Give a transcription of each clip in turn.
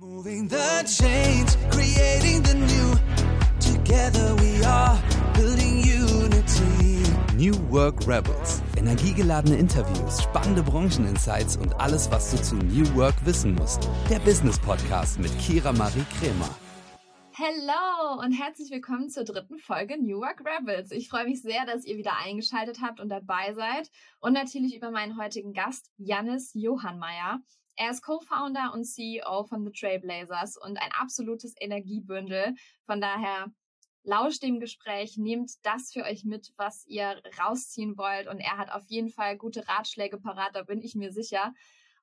Moving the chains, creating the new. Together we are building unity. New Work Rebels. Energiegeladene Interviews, spannende Brancheninsights und alles, was du zu New Work wissen musst. Der Business Podcast mit Kira Marie Kremer. Hello und herzlich willkommen zur dritten Folge New Work Rebels. Ich freue mich sehr, dass ihr wieder eingeschaltet habt und dabei seid und natürlich über meinen heutigen Gast Jannis Johannmeier. Er ist Co-Founder und CEO von The Trailblazers und ein absolutes Energiebündel. Von daher lauscht dem Gespräch, nehmt das für euch mit, was ihr rausziehen wollt. Und er hat auf jeden Fall gute Ratschläge parat, da bin ich mir sicher.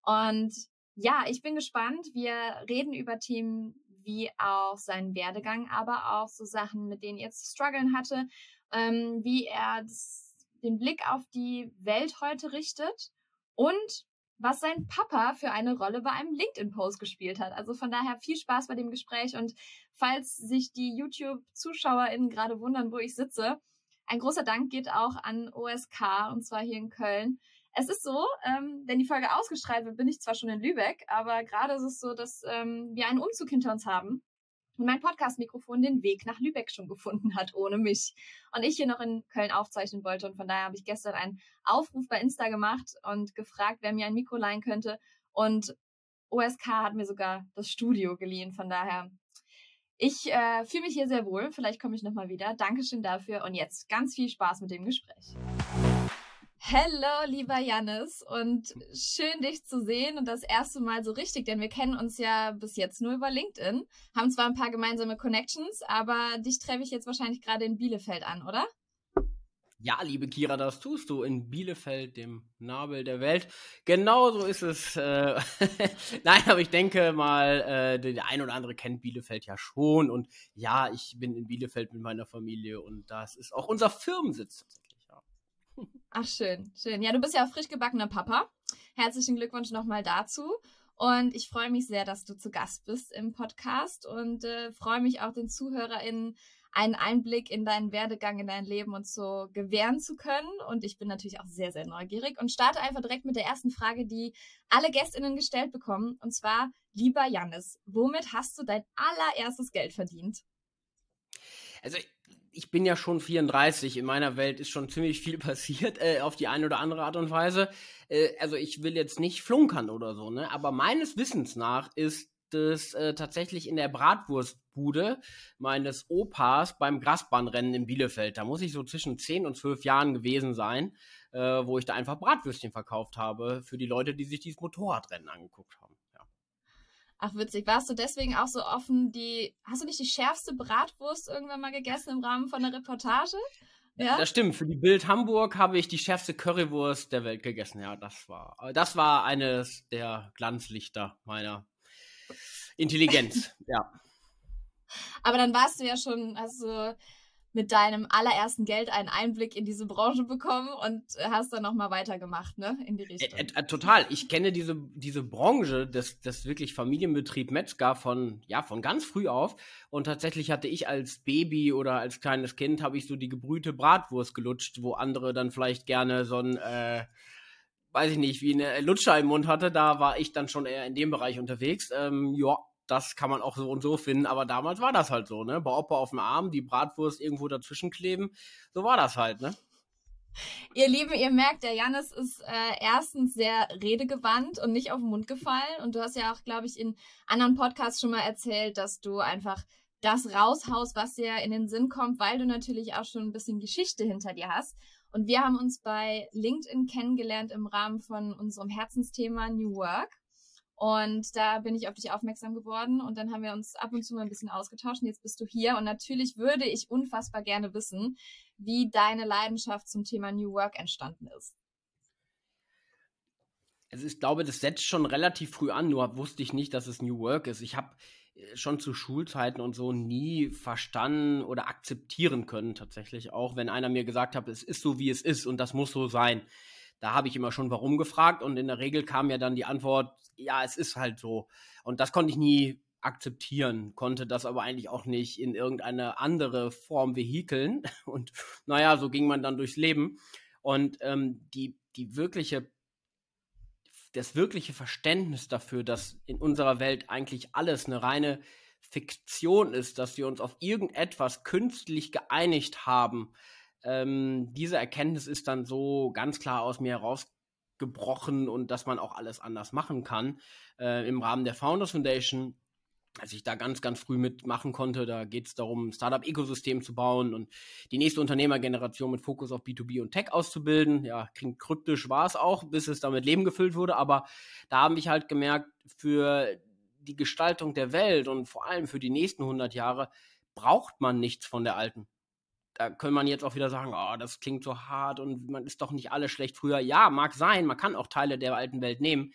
Und ja, ich bin gespannt. Wir reden über Themen wie auch seinen Werdegang, aber auch so Sachen, mit denen er zu strugglen hatte, ähm, wie er das, den Blick auf die Welt heute richtet und was sein Papa für eine Rolle bei einem LinkedIn-Post gespielt hat. Also von daher viel Spaß bei dem Gespräch und falls sich die YouTube-ZuschauerInnen gerade wundern, wo ich sitze, ein großer Dank geht auch an OSK und zwar hier in Köln. Es ist so, ähm, wenn die Folge ausgestrahlt wird, bin ich zwar schon in Lübeck, aber gerade ist es so, dass ähm, wir einen Umzug hinter uns haben und mein Podcast-Mikrofon den Weg nach Lübeck schon gefunden hat, ohne mich. Und ich hier noch in Köln aufzeichnen wollte. Und von daher habe ich gestern einen Aufruf bei Insta gemacht und gefragt, wer mir ein Mikro leihen könnte. Und OSK hat mir sogar das Studio geliehen. Von daher, ich äh, fühle mich hier sehr wohl. Vielleicht komme ich nochmal wieder. Dankeschön dafür. Und jetzt ganz viel Spaß mit dem Gespräch. Hello, lieber Jannis, und schön dich zu sehen und das erste Mal so richtig, denn wir kennen uns ja bis jetzt nur über LinkedIn, haben zwar ein paar gemeinsame Connections, aber dich treffe ich jetzt wahrscheinlich gerade in Bielefeld an, oder? Ja, liebe Kira, das tust du in Bielefeld, dem Nabel der Welt. Genau so ist es. Äh Nein, aber ich denke mal, äh, der ein oder andere kennt Bielefeld ja schon. Und ja, ich bin in Bielefeld mit meiner Familie und das ist auch unser Firmensitz Ach, schön, schön. Ja, du bist ja auch frisch gebackener Papa. Herzlichen Glückwunsch nochmal dazu. Und ich freue mich sehr, dass du zu Gast bist im Podcast und äh, freue mich auch den ZuhörerInnen einen Einblick in deinen Werdegang, in dein Leben und so gewähren zu können. Und ich bin natürlich auch sehr, sehr neugierig und starte einfach direkt mit der ersten Frage, die alle GästInnen gestellt bekommen. Und zwar, lieber Jannis, womit hast du dein allererstes Geld verdient? Also ich bin ja schon 34, in meiner Welt ist schon ziemlich viel passiert, äh, auf die eine oder andere Art und Weise. Äh, also ich will jetzt nicht flunkern oder so, ne? Aber meines Wissens nach ist es äh, tatsächlich in der Bratwurstbude meines Opas beim Grasbahnrennen in Bielefeld. Da muss ich so zwischen 10 und 12 Jahren gewesen sein, äh, wo ich da einfach Bratwürstchen verkauft habe für die Leute, die sich dieses Motorradrennen angeguckt haben. Ach, witzig. Warst du deswegen auch so offen, die. Hast du nicht die schärfste Bratwurst irgendwann mal gegessen im Rahmen von der Reportage? Ja? Das stimmt. Für die Bild Hamburg habe ich die schärfste Currywurst der Welt gegessen. Ja, das war, das war eines der Glanzlichter meiner Intelligenz. ja. Aber dann warst du ja schon, also mit deinem allerersten Geld einen Einblick in diese Branche bekommen und hast dann nochmal weitergemacht, ne? In die Richtung. Äh, äh, total. Ich kenne diese, diese Branche des, des wirklich Familienbetrieb Metzger von, ja, von ganz früh auf. Und tatsächlich hatte ich als Baby oder als kleines Kind habe ich so die gebrühte Bratwurst gelutscht, wo andere dann vielleicht gerne so ein, äh, weiß ich nicht, wie eine Lutscher im Mund hatte. Da war ich dann schon eher in dem Bereich unterwegs. Ähm, ja, das kann man auch so und so finden, aber damals war das halt so, ne? Bei Opa auf dem Arm, die Bratwurst irgendwo dazwischen kleben, so war das halt, ne? Ihr Lieben, ihr merkt, der Janis ist äh, erstens sehr redegewandt und nicht auf den Mund gefallen. Und du hast ja auch, glaube ich, in anderen Podcasts schon mal erzählt, dass du einfach das raushaust, was dir in den Sinn kommt, weil du natürlich auch schon ein bisschen Geschichte hinter dir hast. Und wir haben uns bei LinkedIn kennengelernt im Rahmen von unserem Herzensthema New Work. Und da bin ich auf dich aufmerksam geworden und dann haben wir uns ab und zu mal ein bisschen ausgetauscht und jetzt bist du hier. Und natürlich würde ich unfassbar gerne wissen, wie deine Leidenschaft zum Thema New Work entstanden ist. Also ich glaube, das setzt schon relativ früh an, nur wusste ich nicht, dass es New Work ist. Ich habe äh, schon zu Schulzeiten und so nie verstanden oder akzeptieren können tatsächlich, auch wenn einer mir gesagt hat, es ist so, wie es ist und das muss so sein. Da habe ich immer schon warum gefragt und in der Regel kam ja dann die Antwort, ja, es ist halt so. Und das konnte ich nie akzeptieren, konnte das aber eigentlich auch nicht in irgendeine andere Form vehikeln. Und naja, so ging man dann durchs Leben. Und ähm, die, die wirkliche das wirkliche Verständnis dafür, dass in unserer Welt eigentlich alles eine reine Fiktion ist, dass wir uns auf irgendetwas künstlich geeinigt haben, ähm, diese Erkenntnis ist dann so ganz klar aus mir herausgebrochen und dass man auch alles anders machen kann. Äh, Im Rahmen der Founders Foundation als ich da ganz, ganz früh mitmachen konnte. Da geht es darum, ein Startup-Ökosystem zu bauen und die nächste Unternehmergeneration mit Fokus auf B2B und Tech auszubilden. Ja, klingt kryptisch war es auch, bis es damit Leben gefüllt wurde. Aber da habe ich halt gemerkt, für die Gestaltung der Welt und vor allem für die nächsten 100 Jahre braucht man nichts von der alten. Da kann man jetzt auch wieder sagen, oh, das klingt so hart und man ist doch nicht alles schlecht früher. Ja, mag sein, man kann auch Teile der alten Welt nehmen,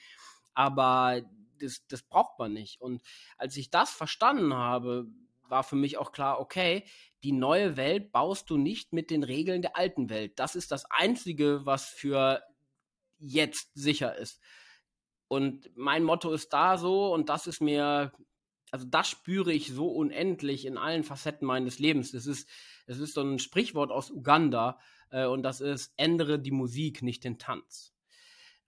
aber das, das braucht man nicht. Und als ich das verstanden habe, war für mich auch klar, okay, die neue Welt baust du nicht mit den Regeln der alten Welt. Das ist das Einzige, was für jetzt sicher ist. Und mein Motto ist da so, und das ist mir, also das spüre ich so unendlich in allen Facetten meines Lebens. Es ist, es ist so ein Sprichwort aus Uganda, äh, und das ist, ändere die Musik, nicht den Tanz.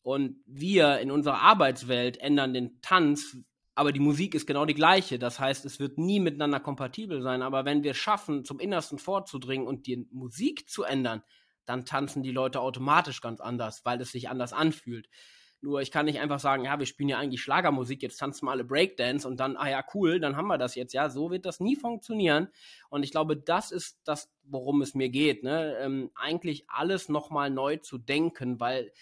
Und wir in unserer Arbeitswelt ändern den Tanz, aber die Musik ist genau die gleiche. Das heißt, es wird nie miteinander kompatibel sein. Aber wenn wir schaffen, zum Innersten vorzudringen und die Musik zu ändern, dann tanzen die Leute automatisch ganz anders, weil es sich anders anfühlt. Nur ich kann nicht einfach sagen, ja, wir spielen ja eigentlich Schlagermusik, jetzt tanzen wir alle Breakdance und dann, ah ja, cool, dann haben wir das jetzt. Ja, so wird das nie funktionieren. Und ich glaube, das ist das, worum es mir geht. Ne? Ähm, eigentlich alles nochmal neu zu denken, weil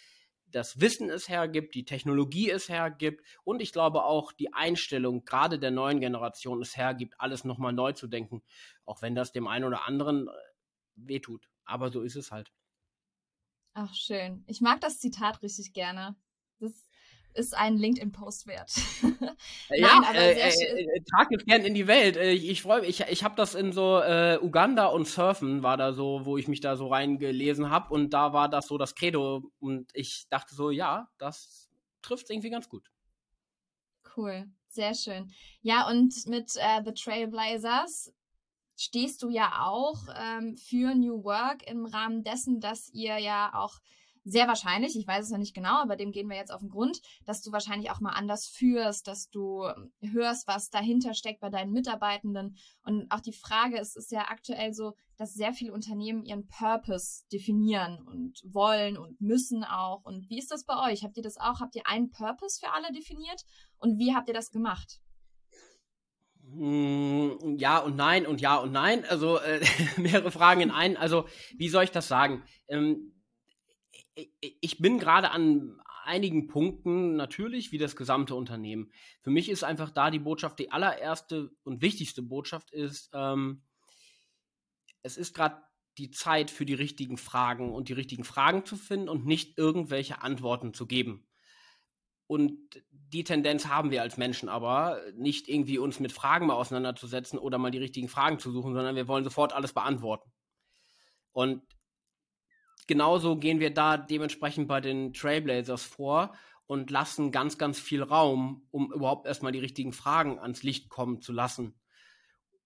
das Wissen es hergibt, die Technologie es hergibt und ich glaube auch die Einstellung gerade der neuen Generation es hergibt, alles nochmal neu zu denken, auch wenn das dem einen oder anderen äh, wehtut. Aber so ist es halt. Ach, schön. Ich mag das Zitat richtig gerne. Das ist ein LinkedIn-Post wert. ja, Nein, äh, äh, äh, trag es gern in die Welt. Äh, ich, freue mich, ich, ich habe das in so äh, Uganda und Surfen war da so, wo ich mich da so reingelesen habe und da war das so das Credo und ich dachte so, ja, das trifft irgendwie ganz gut. Cool, sehr schön. Ja, und mit äh, The Trailblazers stehst du ja auch ähm, für New Work im Rahmen dessen, dass ihr ja auch sehr wahrscheinlich, ich weiß es noch nicht genau, aber dem gehen wir jetzt auf den Grund, dass du wahrscheinlich auch mal anders führst, dass du ähm, hörst, was dahinter steckt bei deinen Mitarbeitenden. Und auch die Frage ist, ist ja aktuell so, dass sehr viele Unternehmen ihren Purpose definieren und wollen und müssen auch. Und wie ist das bei euch? Habt ihr das auch? Habt ihr einen Purpose für alle definiert? Und wie habt ihr das gemacht? Hm, ja und nein und ja und nein. Also äh, mehrere Fragen in einen. Also wie soll ich das sagen? Ähm, ich bin gerade an einigen Punkten natürlich wie das gesamte Unternehmen. Für mich ist einfach da die Botschaft, die allererste und wichtigste Botschaft ist, ähm, es ist gerade die Zeit für die richtigen Fragen und die richtigen Fragen zu finden und nicht irgendwelche Antworten zu geben. Und die Tendenz haben wir als Menschen aber, nicht irgendwie uns mit Fragen mal auseinanderzusetzen oder mal die richtigen Fragen zu suchen, sondern wir wollen sofort alles beantworten. Und genauso gehen wir da dementsprechend bei den Trailblazers vor und lassen ganz, ganz viel Raum, um überhaupt erstmal die richtigen Fragen ans Licht kommen zu lassen.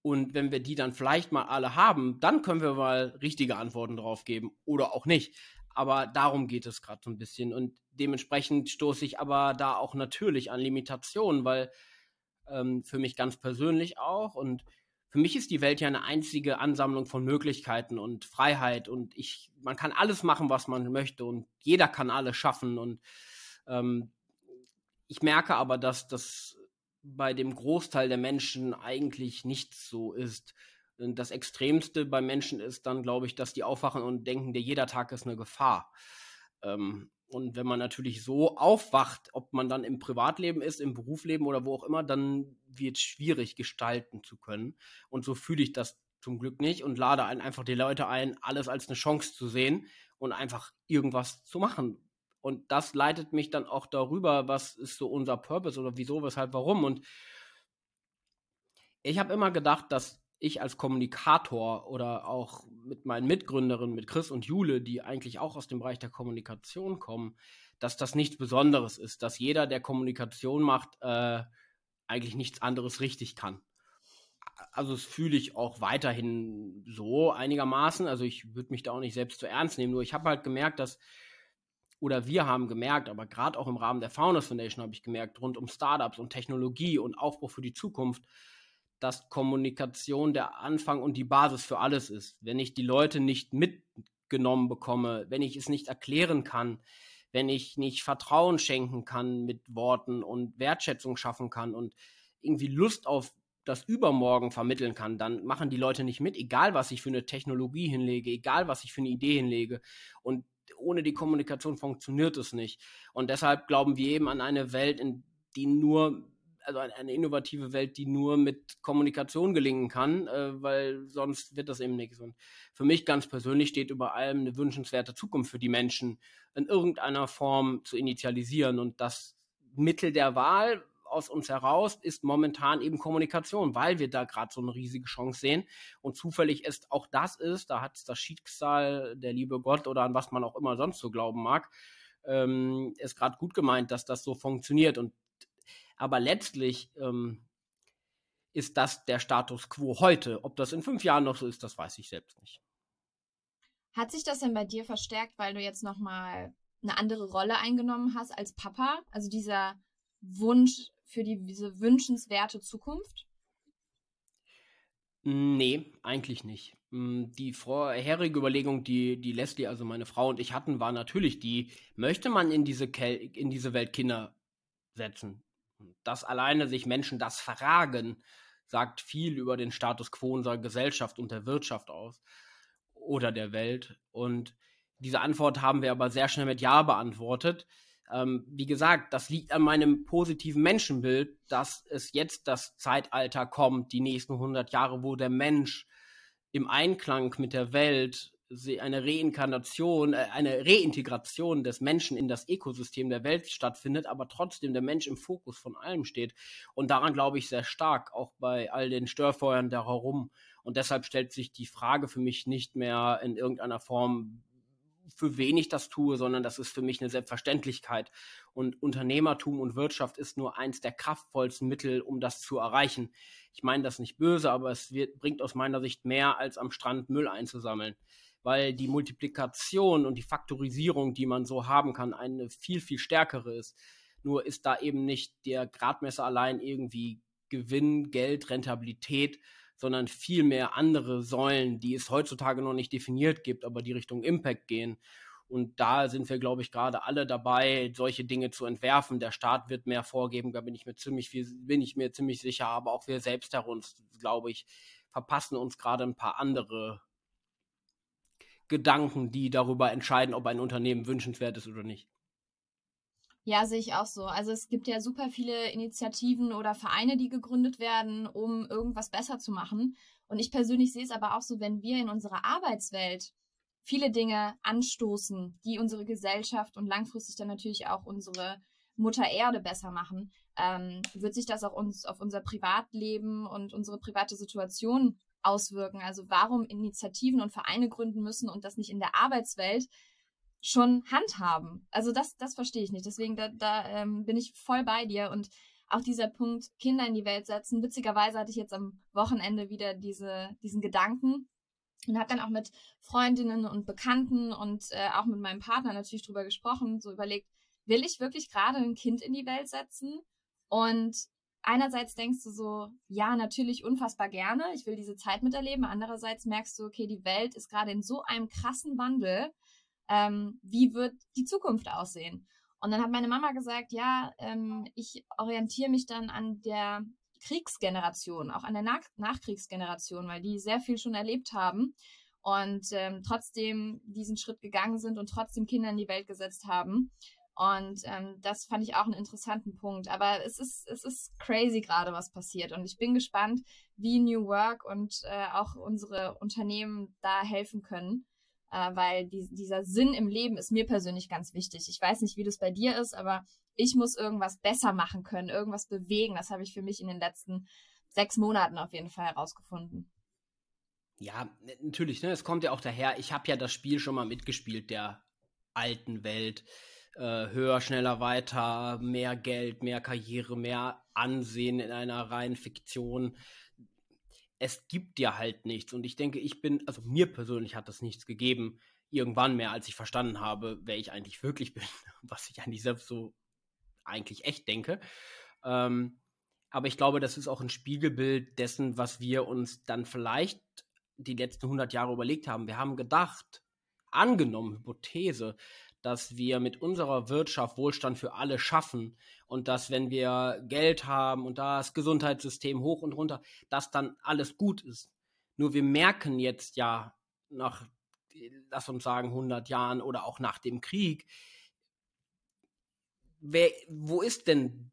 Und wenn wir die dann vielleicht mal alle haben, dann können wir mal richtige Antworten drauf geben oder auch nicht. Aber darum geht es gerade so ein bisschen. Und dementsprechend stoße ich aber da auch natürlich an Limitationen, weil ähm, für mich ganz persönlich auch und für mich ist die Welt ja eine einzige Ansammlung von Möglichkeiten und Freiheit und ich, man kann alles machen, was man möchte und jeder kann alles schaffen und ähm, ich merke aber, dass das bei dem Großteil der Menschen eigentlich nicht so ist. Und das Extremste bei Menschen ist dann, glaube ich, dass die aufwachen und denken, der jeder Tag ist eine Gefahr. Ähm, und wenn man natürlich so aufwacht, ob man dann im Privatleben ist, im Berufsleben oder wo auch immer, dann wird es schwierig gestalten zu können. Und so fühle ich das zum Glück nicht und lade einfach die Leute ein, alles als eine Chance zu sehen und einfach irgendwas zu machen. Und das leitet mich dann auch darüber, was ist so unser Purpose oder wieso, weshalb, warum. Und ich habe immer gedacht, dass ich als Kommunikator oder auch mit meinen Mitgründerinnen, mit Chris und Jule, die eigentlich auch aus dem Bereich der Kommunikation kommen, dass das nichts Besonderes ist, dass jeder, der Kommunikation macht, äh, eigentlich nichts anderes richtig kann. Also das fühle ich auch weiterhin so einigermaßen. Also ich würde mich da auch nicht selbst zu ernst nehmen. Nur ich habe halt gemerkt, dass oder wir haben gemerkt, aber gerade auch im Rahmen der Founders Foundation habe ich gemerkt, rund um Startups und Technologie und Aufbruch für die Zukunft, dass Kommunikation der Anfang und die Basis für alles ist. Wenn ich die Leute nicht mitgenommen bekomme, wenn ich es nicht erklären kann, wenn ich nicht Vertrauen schenken kann mit Worten und Wertschätzung schaffen kann und irgendwie Lust auf das Übermorgen vermitteln kann, dann machen die Leute nicht mit, egal was ich für eine Technologie hinlege, egal was ich für eine Idee hinlege. Und ohne die Kommunikation funktioniert es nicht. Und deshalb glauben wir eben an eine Welt, in die nur, also eine innovative Welt, die nur mit Kommunikation gelingen kann, äh, weil sonst wird das eben nichts. Und für mich ganz persönlich steht über allem eine wünschenswerte Zukunft für die Menschen in irgendeiner Form zu initialisieren und das Mittel der Wahl, aus uns heraus ist momentan eben Kommunikation, weil wir da gerade so eine riesige Chance sehen. Und zufällig ist auch das ist, da hat das Schicksal, der liebe Gott oder an was man auch immer sonst so glauben mag, ähm, ist gerade gut gemeint, dass das so funktioniert. Und aber letztlich ähm, ist das der Status quo heute. Ob das in fünf Jahren noch so ist, das weiß ich selbst nicht. Hat sich das denn bei dir verstärkt, weil du jetzt nochmal eine andere Rolle eingenommen hast als Papa? Also dieser Wunsch, für die, diese wünschenswerte Zukunft? Nee, eigentlich nicht. Hm, die vorherige Überlegung, die, die Leslie, also meine Frau und ich hatten, war natürlich die, möchte man in diese, Kel in diese Welt Kinder setzen? Dass alleine sich Menschen das fragen, sagt viel über den Status quo unserer Gesellschaft und der Wirtschaft aus oder der Welt. Und diese Antwort haben wir aber sehr schnell mit Ja beantwortet. Ähm, wie gesagt, das liegt an meinem positiven Menschenbild, dass es jetzt das Zeitalter kommt, die nächsten 100 Jahre, wo der Mensch im Einklang mit der Welt eine Reinkarnation, äh, eine Reintegration des Menschen in das Ökosystem der Welt stattfindet, aber trotzdem der Mensch im Fokus von allem steht. Und daran glaube ich sehr stark, auch bei all den Störfeuern da herum. Und deshalb stellt sich die Frage für mich nicht mehr in irgendeiner Form, für wen ich das tue, sondern das ist für mich eine Selbstverständlichkeit. Und Unternehmertum und Wirtschaft ist nur eins der kraftvollsten Mittel, um das zu erreichen. Ich meine das nicht böse, aber es wird, bringt aus meiner Sicht mehr, als am Strand Müll einzusammeln. Weil die Multiplikation und die Faktorisierung, die man so haben kann, eine viel, viel stärkere ist. Nur ist da eben nicht der Gradmesser allein irgendwie Gewinn, Geld, Rentabilität, sondern vielmehr andere Säulen, die es heutzutage noch nicht definiert gibt, aber die Richtung Impact gehen. Und da sind wir, glaube ich, gerade alle dabei, solche Dinge zu entwerfen. Der Staat wird mehr vorgeben, da bin ich mir ziemlich viel, bin ich mir ziemlich sicher, aber auch wir selbst uns, glaube ich, verpassen uns gerade ein paar andere Gedanken, die darüber entscheiden, ob ein Unternehmen wünschenswert ist oder nicht. Ja, sehe ich auch so. Also es gibt ja super viele Initiativen oder Vereine, die gegründet werden, um irgendwas besser zu machen. Und ich persönlich sehe es aber auch so, wenn wir in unserer Arbeitswelt viele Dinge anstoßen, die unsere Gesellschaft und langfristig dann natürlich auch unsere Mutter Erde besser machen, ähm, wird sich das auch uns auf unser Privatleben und unsere private Situation auswirken. Also warum Initiativen und Vereine gründen müssen und das nicht in der Arbeitswelt, schon handhaben. Also das, das verstehe ich nicht. Deswegen, da, da ähm, bin ich voll bei dir. Und auch dieser Punkt, Kinder in die Welt setzen. Witzigerweise hatte ich jetzt am Wochenende wieder diese, diesen Gedanken und habe dann auch mit Freundinnen und Bekannten und äh, auch mit meinem Partner natürlich drüber gesprochen, so überlegt, will ich wirklich gerade ein Kind in die Welt setzen? Und einerseits denkst du so, ja, natürlich unfassbar gerne, ich will diese Zeit miterleben. Andererseits merkst du, okay, die Welt ist gerade in so einem krassen Wandel ähm, wie wird die Zukunft aussehen? Und dann hat meine Mama gesagt, ja, ähm, ich orientiere mich dann an der Kriegsgeneration, auch an der Nach Nachkriegsgeneration, weil die sehr viel schon erlebt haben und ähm, trotzdem diesen Schritt gegangen sind und trotzdem Kinder in die Welt gesetzt haben. Und ähm, das fand ich auch einen interessanten Punkt. Aber es ist, es ist crazy gerade, was passiert. Und ich bin gespannt, wie New Work und äh, auch unsere Unternehmen da helfen können äh, weil die, dieser Sinn im Leben ist mir persönlich ganz wichtig. Ich weiß nicht, wie das bei dir ist, aber ich muss irgendwas besser machen können, irgendwas bewegen. Das habe ich für mich in den letzten sechs Monaten auf jeden Fall herausgefunden. Ja, natürlich, ne? Es kommt ja auch daher, ich habe ja das Spiel schon mal mitgespielt, der alten Welt. Äh, höher, schneller, weiter, mehr Geld, mehr Karriere, mehr Ansehen in einer reinen Fiktion es gibt dir halt nichts. Und ich denke, ich bin, also mir persönlich hat das nichts gegeben. irgendwann mehr, als ich verstanden habe, wer ich eigentlich wirklich bin, was ich eigentlich selbst so eigentlich echt denke. Ähm, aber ich glaube, das ist auch ein Spiegelbild dessen, was wir uns dann vielleicht die letzten 100 Jahre überlegt haben. Wir haben gedacht, angenommen, Hypothese, dass wir mit unserer Wirtschaft Wohlstand für alle schaffen und dass, wenn wir Geld haben und das Gesundheitssystem hoch und runter, dass dann alles gut ist. Nur wir merken jetzt ja nach, lass uns sagen, 100 Jahren oder auch nach dem Krieg, wer, wo ist denn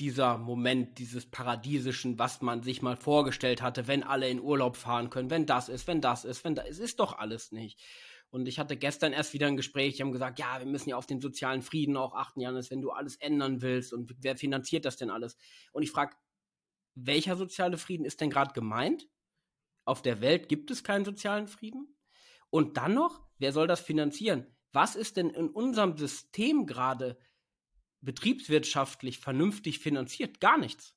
dieser Moment dieses Paradiesischen, was man sich mal vorgestellt hatte, wenn alle in Urlaub fahren können, wenn das ist, wenn das ist, wenn das ist, ist doch alles nicht. Und ich hatte gestern erst wieder ein Gespräch, die haben gesagt, ja, wir müssen ja auf den sozialen Frieden auch achten, Janis, wenn du alles ändern willst und wer finanziert das denn alles? Und ich frage, welcher soziale Frieden ist denn gerade gemeint? Auf der Welt gibt es keinen sozialen Frieden? Und dann noch, wer soll das finanzieren? Was ist denn in unserem System gerade betriebswirtschaftlich vernünftig finanziert? Gar nichts.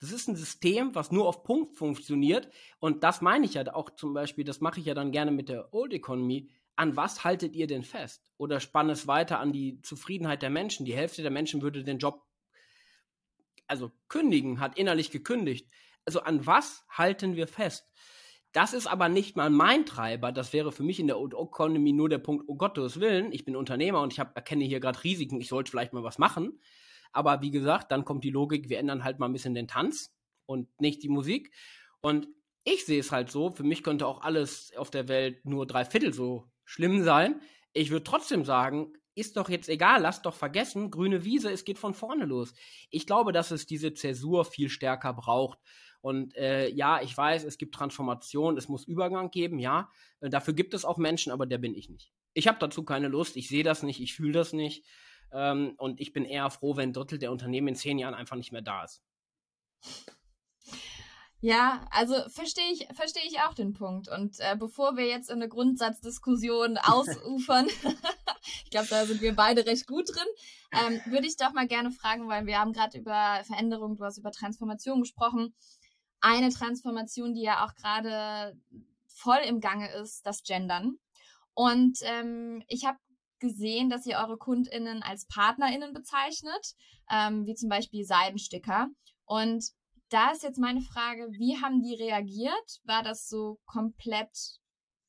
Das ist ein System, was nur auf Punkt funktioniert. Und das meine ich ja auch zum Beispiel, das mache ich ja dann gerne mit der Old Economy. An was haltet ihr denn fest? Oder spann es weiter an die Zufriedenheit der Menschen? Die Hälfte der Menschen würde den Job also kündigen, hat innerlich gekündigt. Also an was halten wir fest? Das ist aber nicht mal mein Treiber. Das wäre für mich in der Economy nur der Punkt, oh Gottes Willen, ich bin Unternehmer und ich hab, erkenne hier gerade Risiken, ich sollte vielleicht mal was machen. Aber wie gesagt, dann kommt die Logik, wir ändern halt mal ein bisschen den Tanz und nicht die Musik. Und ich sehe es halt so, für mich könnte auch alles auf der Welt nur drei Viertel so schlimm sein. Ich würde trotzdem sagen, ist doch jetzt egal, lass doch vergessen, grüne Wiese, es geht von vorne los. Ich glaube, dass es diese Zäsur viel stärker braucht. Und äh, ja, ich weiß, es gibt Transformation, es muss Übergang geben, ja. Äh, dafür gibt es auch Menschen, aber der bin ich nicht. Ich habe dazu keine Lust, ich sehe das nicht, ich fühle das nicht. Ähm, und ich bin eher froh, wenn ein Drittel der Unternehmen in zehn Jahren einfach nicht mehr da ist. Ja, also verstehe ich, verstehe ich auch den Punkt. Und äh, bevor wir jetzt in eine Grundsatzdiskussion ausufern, ich glaube, da sind wir beide recht gut drin, ähm, würde ich doch mal gerne fragen, weil wir haben gerade über Veränderung, du hast über Transformation gesprochen eine Transformation, die ja auch gerade voll im Gange ist, das Gendern. Und ähm, ich habe gesehen, dass ihr eure KundInnen als PartnerInnen bezeichnet, ähm, wie zum Beispiel Seidensticker. Und da ist jetzt meine Frage, wie haben die reagiert? War das so komplett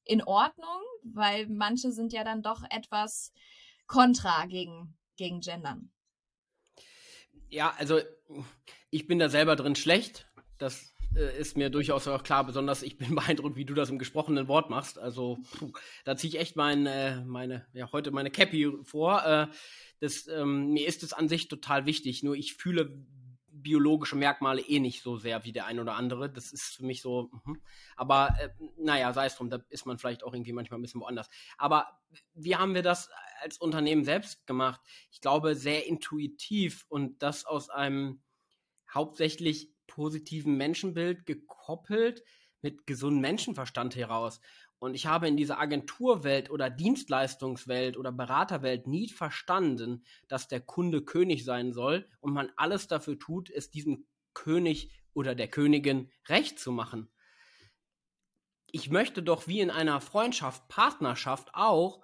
in Ordnung? Weil manche sind ja dann doch etwas kontra gegen, gegen Gendern. Ja, also ich bin da selber drin schlecht. Das äh, ist mir durchaus auch klar, besonders ich bin beeindruckt, wie du das im gesprochenen Wort machst. Also puh, da ziehe ich echt mein, äh, meine, ja, heute meine Cappy vor. Äh, das, ähm, mir ist es an sich total wichtig, nur ich fühle biologische Merkmale eh nicht so sehr wie der ein oder andere. Das ist für mich so, mh. aber äh, naja, sei es drum, da ist man vielleicht auch irgendwie manchmal ein bisschen woanders. Aber wie haben wir das als Unternehmen selbst gemacht? Ich glaube, sehr intuitiv und das aus einem hauptsächlich positiven Menschenbild gekoppelt mit gesundem Menschenverstand heraus. Und ich habe in dieser Agenturwelt oder Dienstleistungswelt oder Beraterwelt nie verstanden, dass der Kunde König sein soll und man alles dafür tut, es diesem König oder der Königin recht zu machen. Ich möchte doch wie in einer Freundschaft, Partnerschaft auch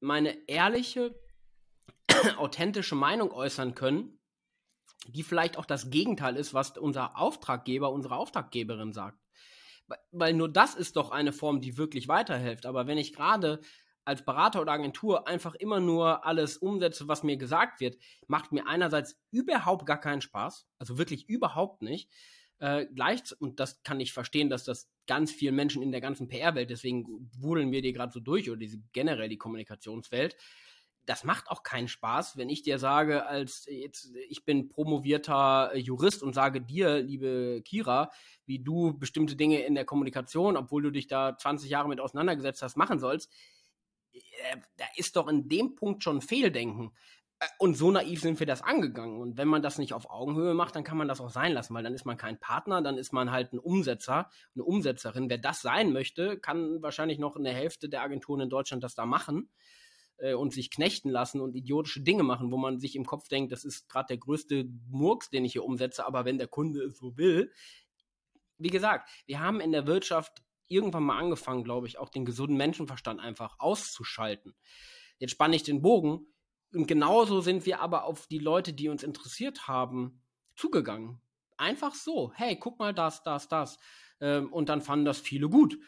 meine ehrliche, authentische Meinung äußern können die vielleicht auch das Gegenteil ist, was unser Auftraggeber, unsere Auftraggeberin sagt. Weil nur das ist doch eine Form, die wirklich weiterhilft. Aber wenn ich gerade als Berater oder Agentur einfach immer nur alles umsetze, was mir gesagt wird, macht mir einerseits überhaupt gar keinen Spaß. Also wirklich überhaupt nicht. Äh, gleich, und das kann ich verstehen, dass das ganz vielen Menschen in der ganzen PR-Welt, deswegen wudeln wir die gerade so durch oder diese generell die Kommunikationswelt, das macht auch keinen Spaß, wenn ich dir sage, als jetzt, ich bin promovierter Jurist und sage dir, liebe Kira, wie du bestimmte Dinge in der Kommunikation, obwohl du dich da 20 Jahre mit auseinandergesetzt hast, machen sollst, äh, da ist doch in dem Punkt schon Fehldenken. Äh, und so naiv sind wir das angegangen. Und wenn man das nicht auf Augenhöhe macht, dann kann man das auch sein lassen, weil dann ist man kein Partner, dann ist man halt ein Umsetzer, eine Umsetzerin. Wer das sein möchte, kann wahrscheinlich noch in der Hälfte der Agenturen in Deutschland das da machen äh, und sich knechten lassen und idiotische Dinge machen, wo man sich im Kopf denkt, das ist gerade der größte Murks, den ich hier umsetze, aber wenn der Kunde es so will. Wie gesagt, wir haben in der Wirtschaft irgendwann mal angefangen, glaube ich, auch den gesunden Menschenverstand einfach auszuschalten. Jetzt spanne ich den Bogen. Und genauso sind wir aber auf die Leute, die uns interessiert haben, zugegangen. Einfach so. Hey, guck mal das, das, das. Ähm, und dann fanden das viele gut.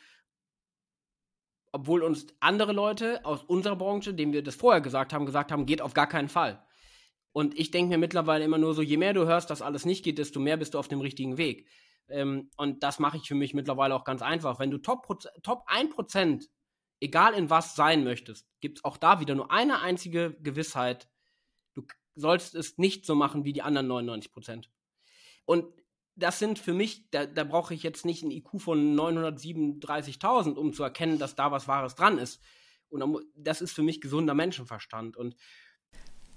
Obwohl uns andere Leute aus unserer Branche, denen wir das vorher gesagt haben, gesagt haben, geht auf gar keinen Fall. Und ich denke mir mittlerweile immer nur so, je mehr du hörst, dass alles nicht geht, desto mehr bist du auf dem richtigen Weg. Ähm, und das mache ich für mich mittlerweile auch ganz einfach. Wenn du Top, Top 1%, egal in was sein möchtest, gibt es auch da wieder nur eine einzige Gewissheit. Du sollst es nicht so machen wie die anderen 99%. Und das sind für mich, da, da brauche ich jetzt nicht ein IQ von 937.000, um zu erkennen, dass da was Wahres dran ist. Und das ist für mich gesunder Menschenverstand. Und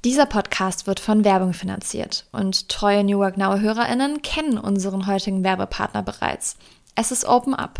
dieser Podcast wird von Werbung finanziert und treue New Work Now HörerInnen kennen unseren heutigen Werbepartner bereits. Es ist Open Up.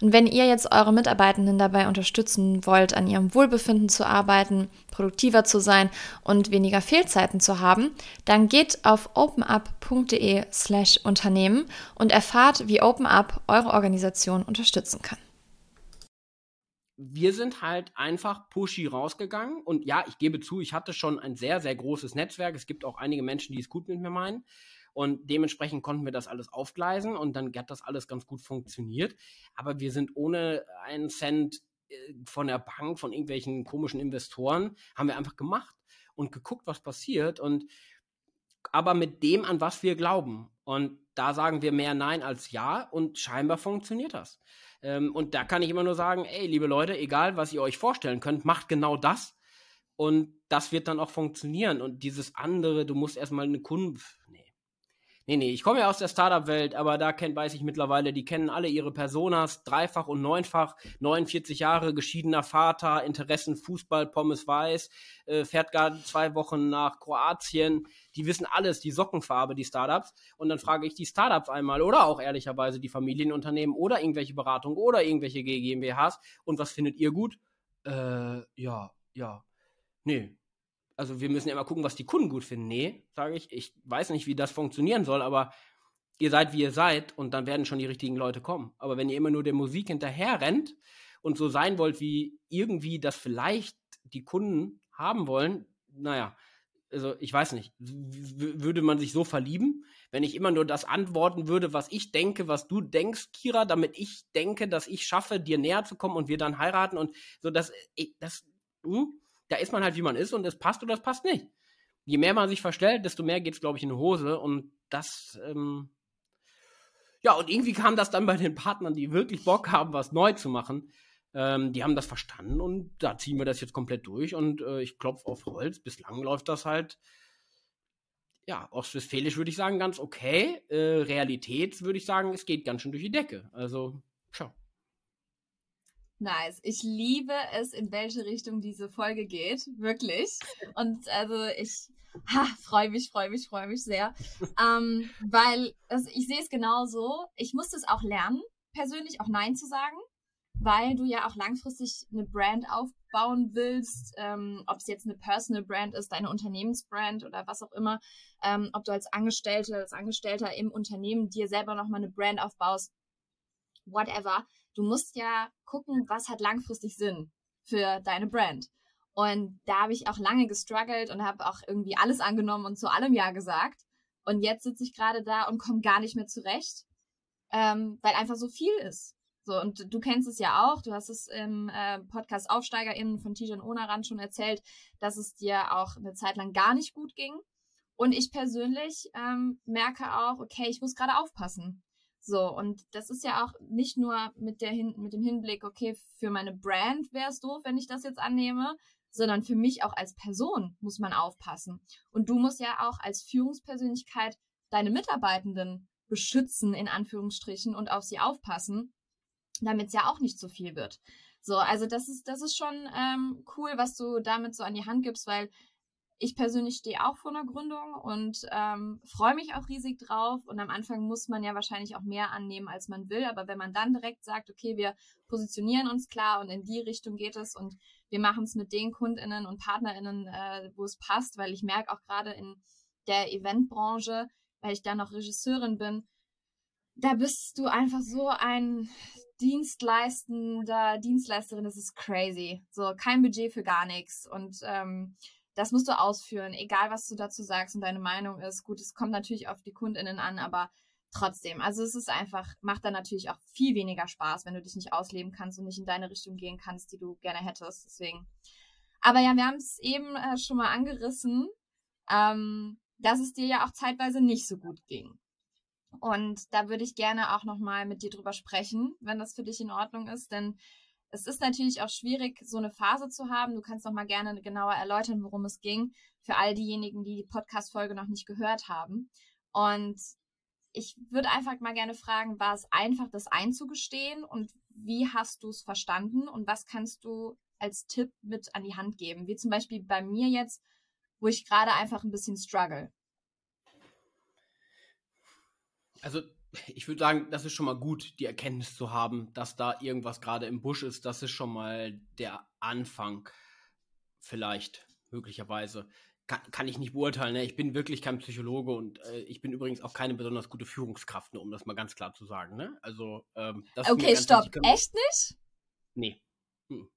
Und wenn ihr jetzt eure Mitarbeitenden dabei unterstützen wollt, an ihrem Wohlbefinden zu arbeiten, produktiver zu sein und weniger Fehlzeiten zu haben, dann geht auf openup.de slash Unternehmen und erfahrt, wie OpenUp eure Organisation unterstützen kann wir sind halt einfach pushy rausgegangen und ja, ich gebe zu, ich hatte schon ein sehr, sehr großes Netzwerk. Es gibt auch einige Menschen, die es gut mit mir meinen. Und dementsprechend konnten wir das alles aufgleisen und dann hat das alles ganz gut funktioniert. Aber wir sind ohne einen Cent äh, von der Bank, von irgendwelchen komischen Investoren, haben wir einfach gemacht und geguckt, was passiert und aber mit dem, an was wir glauben. Und da sagen wir mehr Nein als Ja und scheinbar funktioniert das. Ähm, und da kann ich immer nur sagen, ey, liebe Leute, egal was ihr euch vorstellen könnt, macht genau das. Und das wird dann auch funktionieren. Und dieses andere, du musst erstmal eine Kunde. Nee. Nee, nee, ich komme ja aus der Startup-Welt, aber da kennt, weiß ich mittlerweile, die kennen alle ihre Personas, dreifach und neunfach, 49 Jahre, geschiedener Vater, Interessen Fußball, Pommes Weiß, äh, fährt gerade zwei Wochen nach Kroatien, die wissen alles, die Sockenfarbe, die Startups. Und dann frage ich die Startups einmal oder auch ehrlicherweise die Familienunternehmen oder irgendwelche Beratungen oder irgendwelche GmbHs. Und was findet ihr gut? Äh, ja, ja. Nee, also wir müssen ja immer gucken, was die Kunden gut finden. Nee, sage ich, ich weiß nicht, wie das funktionieren soll, aber ihr seid, wie ihr seid und dann werden schon die richtigen Leute kommen. Aber wenn ihr immer nur der Musik hinterher rennt und so sein wollt, wie irgendwie das vielleicht die Kunden haben wollen, naja, also ich weiß nicht, würde man sich so verlieben, wenn ich immer nur das antworten würde, was ich denke, was du denkst, Kira, damit ich denke, dass ich schaffe, dir näher zu kommen und wir dann heiraten und so, das, das, hm? Da ist man halt, wie man ist und es passt oder es passt nicht. Je mehr man sich verstellt, desto mehr geht es, glaube ich, in die Hose und das, ähm, ja, und irgendwie kam das dann bei den Partnern, die wirklich Bock haben, was neu zu machen. Ähm, die haben das verstanden und da ziehen wir das jetzt komplett durch und äh, ich klopfe auf Holz. Bislang läuft das halt, ja, ostwestfälisch würde ich sagen, ganz okay. Äh, Realität würde ich sagen, es geht ganz schön durch die Decke. Also, schau. Nice. Ich liebe es, in welche Richtung diese Folge geht. Wirklich. Und also ich freue mich, freue mich, freue mich sehr. ähm, weil also ich sehe es genauso. Ich musste es auch lernen, persönlich auch Nein zu sagen, weil du ja auch langfristig eine Brand aufbauen willst, ähm, ob es jetzt eine Personal Brand ist, deine Unternehmensbrand oder was auch immer, ähm, ob du als Angestellte, als Angestellter im Unternehmen dir selber nochmal eine Brand aufbaust, whatever du musst ja gucken, was hat langfristig Sinn für deine Brand. Und da habe ich auch lange gestruggelt und habe auch irgendwie alles angenommen und zu allem Ja gesagt. Und jetzt sitze ich gerade da und komme gar nicht mehr zurecht, ähm, weil einfach so viel ist. So, und du kennst es ja auch, du hast es im äh, Podcast AufsteigerInnen von Tijan Onaran schon erzählt, dass es dir auch eine Zeit lang gar nicht gut ging. Und ich persönlich ähm, merke auch, okay, ich muss gerade aufpassen. So, und das ist ja auch nicht nur mit, der Hin mit dem Hinblick, okay, für meine Brand wäre es doof, wenn ich das jetzt annehme, sondern für mich auch als Person muss man aufpassen. Und du musst ja auch als Führungspersönlichkeit deine Mitarbeitenden beschützen, in Anführungsstrichen, und auf sie aufpassen, damit es ja auch nicht zu viel wird. So, also das ist, das ist schon ähm, cool, was du damit so an die Hand gibst, weil ich persönlich stehe auch vor einer Gründung und ähm, freue mich auch riesig drauf. Und am Anfang muss man ja wahrscheinlich auch mehr annehmen, als man will. Aber wenn man dann direkt sagt, okay, wir positionieren uns klar und in die Richtung geht es und wir machen es mit den KundInnen und PartnerInnen, äh, wo es passt, weil ich merke auch gerade in der Eventbranche, weil ich da noch Regisseurin bin, da bist du einfach so ein Dienstleistender, Dienstleisterin, das ist crazy. So, kein Budget für gar nichts. Und ähm, das musst du ausführen, egal was du dazu sagst und deine Meinung ist. Gut, es kommt natürlich auf die KundInnen an, aber trotzdem. Also es ist einfach, macht dann natürlich auch viel weniger Spaß, wenn du dich nicht ausleben kannst und nicht in deine Richtung gehen kannst, die du gerne hättest. Deswegen. Aber ja, wir haben es eben äh, schon mal angerissen, ähm, dass es dir ja auch zeitweise nicht so gut ging. Und da würde ich gerne auch nochmal mit dir drüber sprechen, wenn das für dich in Ordnung ist, denn es ist natürlich auch schwierig, so eine Phase zu haben. Du kannst noch mal gerne genauer erläutern, worum es ging, für all diejenigen, die die Podcast-Folge noch nicht gehört haben. Und ich würde einfach mal gerne fragen, war es einfach, das einzugestehen und wie hast du es verstanden und was kannst du als Tipp mit an die Hand geben? Wie zum Beispiel bei mir jetzt, wo ich gerade einfach ein bisschen struggle. Also ich würde sagen, das ist schon mal gut, die Erkenntnis zu haben, dass da irgendwas gerade im Busch ist. Das ist schon mal der Anfang. Vielleicht, möglicherweise. Kann, kann ich nicht beurteilen. Ne? Ich bin wirklich kein Psychologe und äh, ich bin übrigens auch keine besonders gute Führungskraft, ne, um das mal ganz klar zu sagen. Ne? Also, ähm, das Okay, stopp. Echt nicht? Nee. Hm.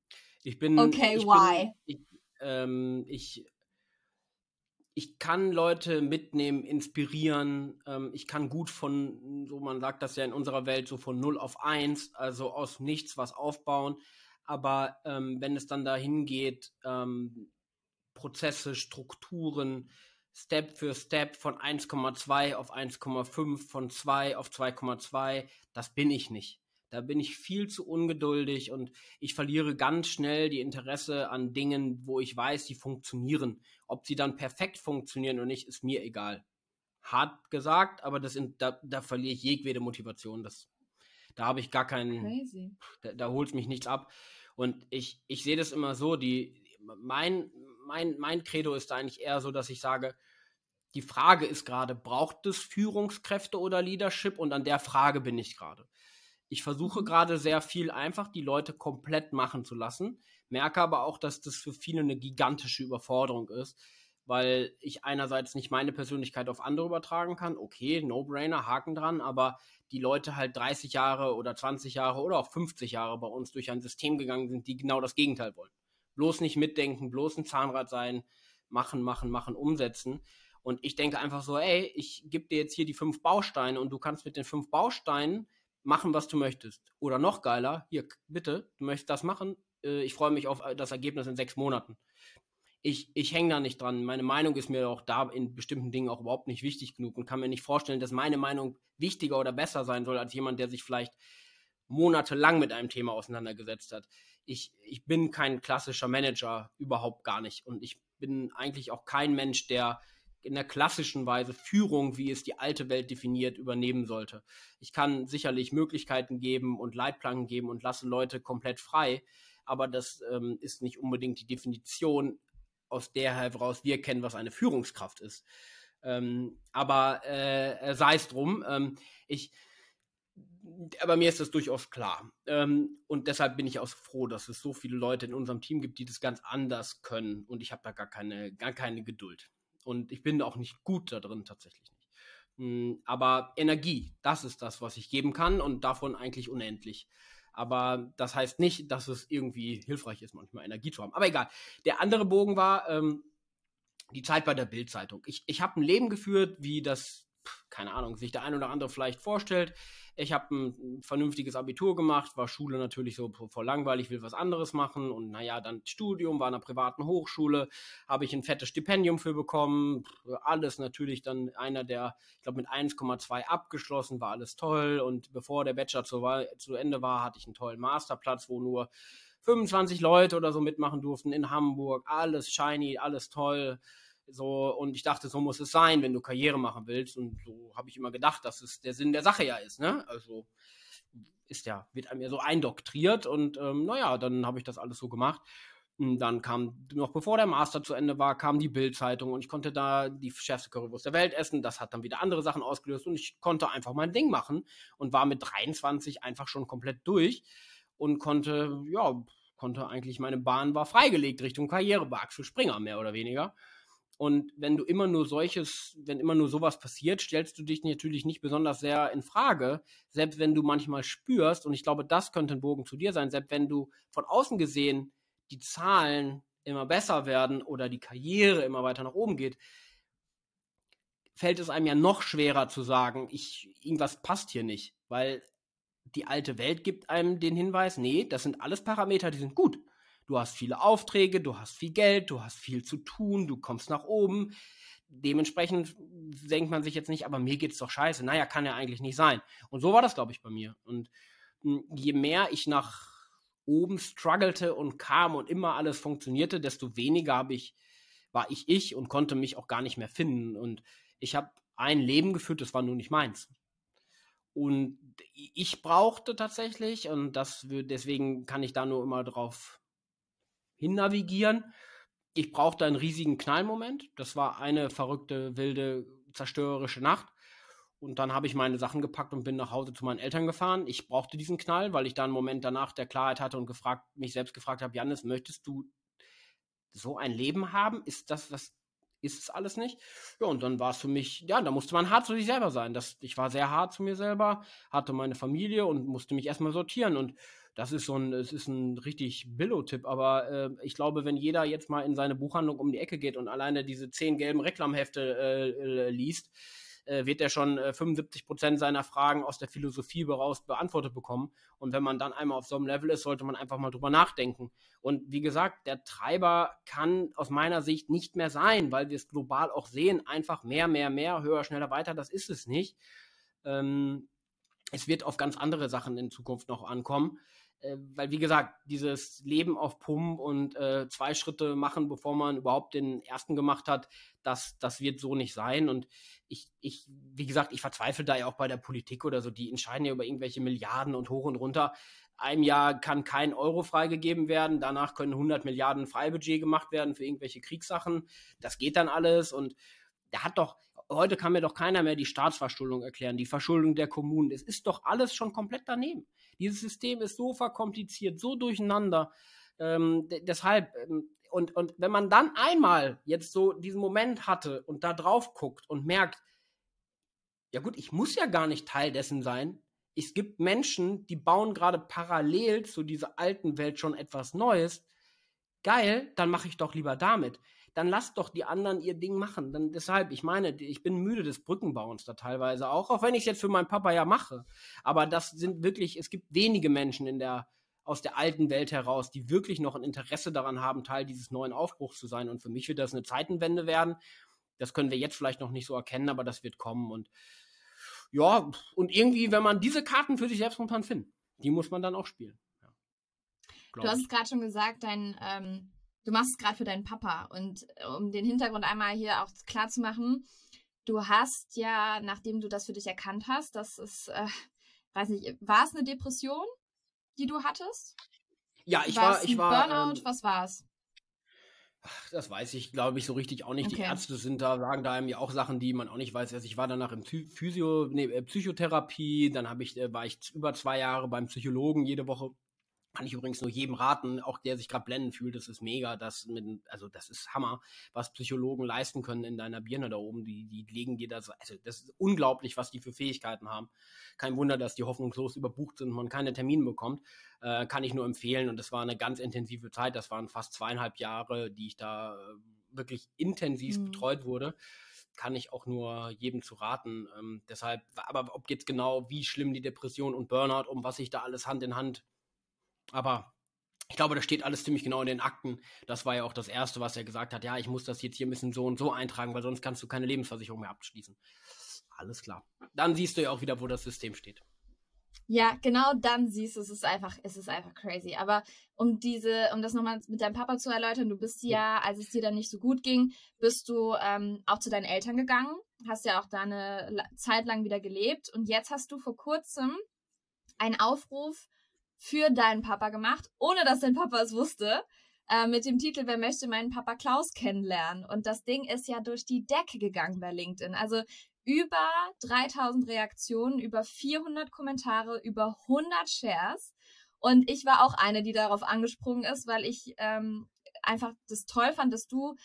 Ich bin. Okay, ich why? Bin, ich, ähm, ich ich kann Leute mitnehmen, inspirieren. Ähm, ich kann gut von, so man sagt das ja in unserer Welt, so von 0 auf 1, also aus nichts was aufbauen. Aber ähm, wenn es dann dahin geht, ähm, Prozesse, Strukturen, Step für Step von 1,2 auf 1,5, von 2 auf 2,2, das bin ich nicht. Da bin ich viel zu ungeduldig und ich verliere ganz schnell die Interesse an Dingen, wo ich weiß, die funktionieren. Ob sie dann perfekt funktionieren oder nicht, ist mir egal. Hart gesagt, aber das in, da, da verliere ich jegwede Motivation. Das, da habe ich gar keinen. Crazy. Da, da holt mich nichts ab. Und ich, ich sehe das immer so, die, mein, mein, mein Credo ist eigentlich eher so, dass ich sage, die Frage ist gerade, braucht es Führungskräfte oder Leadership? Und an der Frage bin ich gerade. Ich versuche mhm. gerade sehr viel einfach die Leute komplett machen zu lassen, merke aber auch, dass das für viele eine gigantische Überforderung ist, weil ich einerseits nicht meine Persönlichkeit auf andere übertragen kann. Okay, No-Brainer, Haken dran, aber die Leute halt 30 Jahre oder 20 Jahre oder auch 50 Jahre bei uns durch ein System gegangen sind, die genau das Gegenteil wollen. Bloß nicht mitdenken, bloß ein Zahnrad sein, machen, machen, machen, umsetzen. Und ich denke einfach so, ey, ich gebe dir jetzt hier die fünf Bausteine und du kannst mit den fünf Bausteinen machen, was du möchtest. Oder noch geiler, hier, bitte, du möchtest das machen, äh, ich freue mich auf äh, das Ergebnis in sechs Monaten. Ich, ich hänge da nicht dran. Meine Meinung ist mir auch da in bestimmten Dingen auch überhaupt nicht wichtig genug und kann mir nicht vorstellen, dass meine Meinung wichtiger oder besser sein soll als jemand, der sich vielleicht monatelang mit einem Thema auseinandergesetzt hat. Ich, ich bin kein klassischer Manager, überhaupt gar nicht. Und ich bin eigentlich auch kein Mensch, der in der klassischen Weise Führung, wie es die alte Welt definiert, übernehmen sollte. Ich kann sicherlich Möglichkeiten geben und Leitplanken geben und lasse Leute komplett frei, aber das ähm, ist nicht unbedingt die Definition, aus der heraus wir kennen, was eine Führungskraft ist. Ähm, aber äh, sei es drum. Ähm, ich, aber mir ist das durchaus klar. Ähm, und deshalb bin ich auch froh, dass es so viele Leute in unserem Team gibt, die das ganz anders können. Und ich habe da gar keine, gar keine Geduld. Und ich bin auch nicht gut da drin, tatsächlich nicht. Hm, aber Energie, das ist das, was ich geben kann und davon eigentlich unendlich. Aber das heißt nicht, dass es irgendwie hilfreich ist, manchmal Energie zu haben. Aber egal. Der andere Bogen war ähm, die Zeit bei der Bildzeitung. Ich, ich habe ein Leben geführt, wie das keine Ahnung, sich der ein oder andere vielleicht vorstellt. Ich habe ein vernünftiges Abitur gemacht, war Schule natürlich so voll langweilig, will was anderes machen und naja, dann Studium, war an einer privaten Hochschule, habe ich ein fettes Stipendium für bekommen, alles natürlich dann einer der, ich glaube mit 1,2 abgeschlossen, war alles toll und bevor der Bachelor zu, zu Ende war, hatte ich einen tollen Masterplatz, wo nur 25 Leute oder so mitmachen durften in Hamburg, alles shiny, alles toll. So, und ich dachte, so muss es sein, wenn du Karriere machen willst. Und so habe ich immer gedacht, dass es der Sinn der Sache ja ist, ne? Also ist ja, wird einem ja so eindoktriert und ähm, naja, dann habe ich das alles so gemacht. Und dann kam, noch bevor der Master zu Ende war, kam die Bild-Zeitung und ich konnte da die schärfste Currywurst der Welt essen. Das hat dann wieder andere Sachen ausgelöst und ich konnte einfach mein Ding machen und war mit 23 einfach schon komplett durch und konnte, ja, konnte eigentlich, meine Bahn war freigelegt Richtung Karriere bei Axel Springer, mehr oder weniger. Und wenn du immer nur solches, wenn immer nur sowas passiert, stellst du dich natürlich nicht besonders sehr in Frage, selbst wenn du manchmal spürst, und ich glaube, das könnte ein Bogen zu dir sein, selbst wenn du von außen gesehen die Zahlen immer besser werden oder die Karriere immer weiter nach oben geht, fällt es einem ja noch schwerer zu sagen, ich, irgendwas passt hier nicht, weil die alte Welt gibt einem den Hinweis, nee, das sind alles Parameter, die sind gut. Du hast viele Aufträge, du hast viel Geld, du hast viel zu tun, du kommst nach oben. Dementsprechend denkt man sich jetzt nicht, aber mir geht's doch scheiße. Naja, kann ja eigentlich nicht sein. Und so war das, glaube ich, bei mir. Und hm, je mehr ich nach oben struggelte und kam und immer alles funktionierte, desto weniger habe ich, war ich ich und konnte mich auch gar nicht mehr finden. Und ich habe ein Leben geführt, das war nur nicht meins. Und ich brauchte tatsächlich, und das deswegen kann ich da nur immer drauf hinnavigieren. Ich brauchte einen riesigen Knallmoment. Das war eine verrückte, wilde, zerstörerische Nacht. Und dann habe ich meine Sachen gepackt und bin nach Hause zu meinen Eltern gefahren. Ich brauchte diesen Knall, weil ich da einen Moment danach der Klarheit hatte und gefragt, mich selbst gefragt habe, Janis, möchtest du so ein Leben haben? Ist das, was ist es alles nicht. Ja, und dann war es für mich, ja, da musste man hart zu sich selber sein. Das, ich war sehr hart zu mir selber, hatte meine Familie und musste mich erstmal sortieren. Und das ist so ein, es ist ein richtig Billo-Tipp, aber äh, ich glaube, wenn jeder jetzt mal in seine Buchhandlung um die Ecke geht und alleine diese zehn gelben Reklamhefte äh, äh, liest, äh, wird er schon äh, 75 Prozent seiner Fragen aus der Philosophie heraus beantwortet bekommen. Und wenn man dann einmal auf so einem Level ist, sollte man einfach mal drüber nachdenken. Und wie gesagt, der Treiber kann aus meiner Sicht nicht mehr sein, weil wir es global auch sehen, einfach mehr, mehr, mehr, höher, schneller, weiter, das ist es nicht. Ähm, es wird auf ganz andere Sachen in Zukunft noch ankommen. Äh, weil wie gesagt, dieses Leben auf Pump und äh, zwei Schritte machen, bevor man überhaupt den ersten gemacht hat, das, das wird so nicht sein. Und ich, ich, wie gesagt, ich verzweifle da ja auch bei der Politik oder so, die entscheiden ja über irgendwelche Milliarden und hoch und runter. Einem Jahr kann kein Euro freigegeben werden, danach können 100 Milliarden Freibudget gemacht werden für irgendwelche Kriegssachen. Das geht dann alles und der hat doch, heute kann mir doch keiner mehr die Staatsverschuldung erklären, die Verschuldung der Kommunen. Es ist doch alles schon komplett daneben. Dieses System ist so verkompliziert, so durcheinander. Ähm, deshalb, ähm, und, und wenn man dann einmal jetzt so diesen Moment hatte und da drauf guckt und merkt, ja gut, ich muss ja gar nicht Teil dessen sein. Es gibt Menschen, die bauen gerade parallel zu dieser alten Welt schon etwas Neues. Geil, dann mache ich doch lieber damit dann lasst doch die anderen ihr Ding machen. Dann deshalb, ich meine, ich bin müde des Brückenbauens da teilweise auch, auch wenn ich es jetzt für meinen Papa ja mache. Aber das sind wirklich, es gibt wenige Menschen in der aus der alten Welt heraus, die wirklich noch ein Interesse daran haben, Teil dieses neuen Aufbruchs zu sein. Und für mich wird das eine Zeitenwende werden. Das können wir jetzt vielleicht noch nicht so erkennen, aber das wird kommen. Und ja, und irgendwie, wenn man diese Karten für sich selbst momentan findet, die muss man dann auch spielen. Ja. Du hast es gerade schon gesagt, dein ähm, du machst es gerade für deinen Papa. Und äh, um den Hintergrund einmal hier auch klar zu machen, du hast ja, nachdem du das für dich erkannt hast, das ist, äh, weiß nicht, war es eine Depression, die du hattest? Ja, ich war, ich war. Burnout, ähm, was war es? Das weiß ich, glaube ich, so richtig auch nicht. Okay. Die Ärzte sind da, sagen da einem ja auch Sachen, die man auch nicht weiß. Also ich war danach im Physio, nee, äh, Psychotherapie, dann habe ich, äh, war ich über zwei Jahre beim Psychologen jede Woche kann ich übrigens nur jedem raten, auch der sich gerade blenden fühlt, das ist mega, das mit, also das ist Hammer, was Psychologen leisten können in deiner Birne da oben. Die, die legen dir das, also das ist unglaublich, was die für Fähigkeiten haben. Kein Wunder, dass die hoffnungslos überbucht sind und man keine Termine bekommt. Äh, kann ich nur empfehlen. Und das war eine ganz intensive Zeit. Das waren fast zweieinhalb Jahre, die ich da äh, wirklich intensiv mhm. betreut wurde. kann ich auch nur jedem zu raten. Ähm, deshalb, aber ob jetzt genau, wie schlimm die Depression und Burnout, um was sich da alles Hand in Hand. Aber ich glaube, da steht alles ziemlich genau in den Akten. Das war ja auch das Erste, was er gesagt hat. Ja, ich muss das jetzt hier ein bisschen so und so eintragen, weil sonst kannst du keine Lebensversicherung mehr abschließen. Alles klar. Dann siehst du ja auch wieder, wo das System steht. Ja, genau dann siehst du, es ist einfach, es ist einfach crazy. Aber um diese, um das nochmal mit deinem Papa zu erläutern, du bist ja, als es dir dann nicht so gut ging, bist du ähm, auch zu deinen Eltern gegangen, hast ja auch da eine Zeit lang wieder gelebt und jetzt hast du vor kurzem einen Aufruf für deinen Papa gemacht, ohne dass dein Papa es wusste, äh, mit dem Titel Wer möchte meinen Papa Klaus kennenlernen? Und das Ding ist ja durch die Decke gegangen bei LinkedIn. Also über 3000 Reaktionen, über 400 Kommentare, über 100 Shares. Und ich war auch eine, die darauf angesprungen ist, weil ich ähm, einfach das toll fand, dass du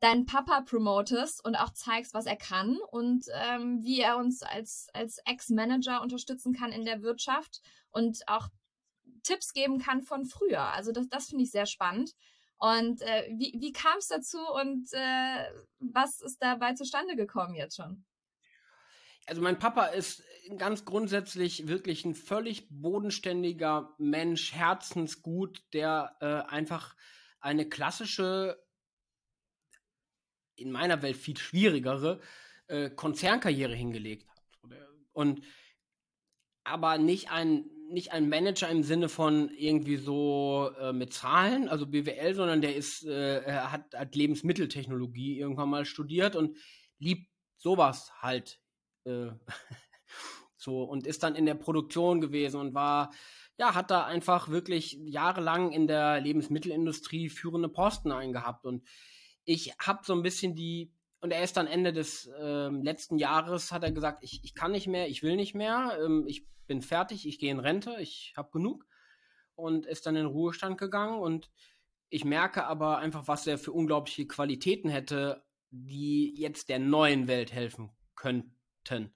deinen Papa promotest und auch zeigst, was er kann und ähm, wie er uns als, als Ex-Manager unterstützen kann in der Wirtschaft und auch Tipps geben kann von früher. Also das, das finde ich sehr spannend. Und äh, wie, wie kam es dazu und äh, was ist dabei zustande gekommen jetzt schon? Also mein Papa ist ganz grundsätzlich wirklich ein völlig bodenständiger Mensch, herzensgut, der äh, einfach eine klassische, in meiner Welt viel schwierigere äh, Konzernkarriere hingelegt hat. Und aber nicht ein nicht ein Manager im Sinne von irgendwie so äh, mit Zahlen, also BWL, sondern der ist, äh, er hat, hat Lebensmitteltechnologie irgendwann mal studiert und liebt sowas halt äh, so und ist dann in der Produktion gewesen und war, ja, hat da einfach wirklich jahrelang in der Lebensmittelindustrie führende Posten eingehabt und ich habe so ein bisschen die und er ist dann Ende des äh, letzten Jahres, hat er gesagt, ich, ich kann nicht mehr, ich will nicht mehr, ähm, ich bin fertig, ich gehe in Rente, ich habe genug und ist dann in Ruhestand gegangen und ich merke aber einfach, was er für unglaubliche Qualitäten hätte, die jetzt der neuen Welt helfen könnten.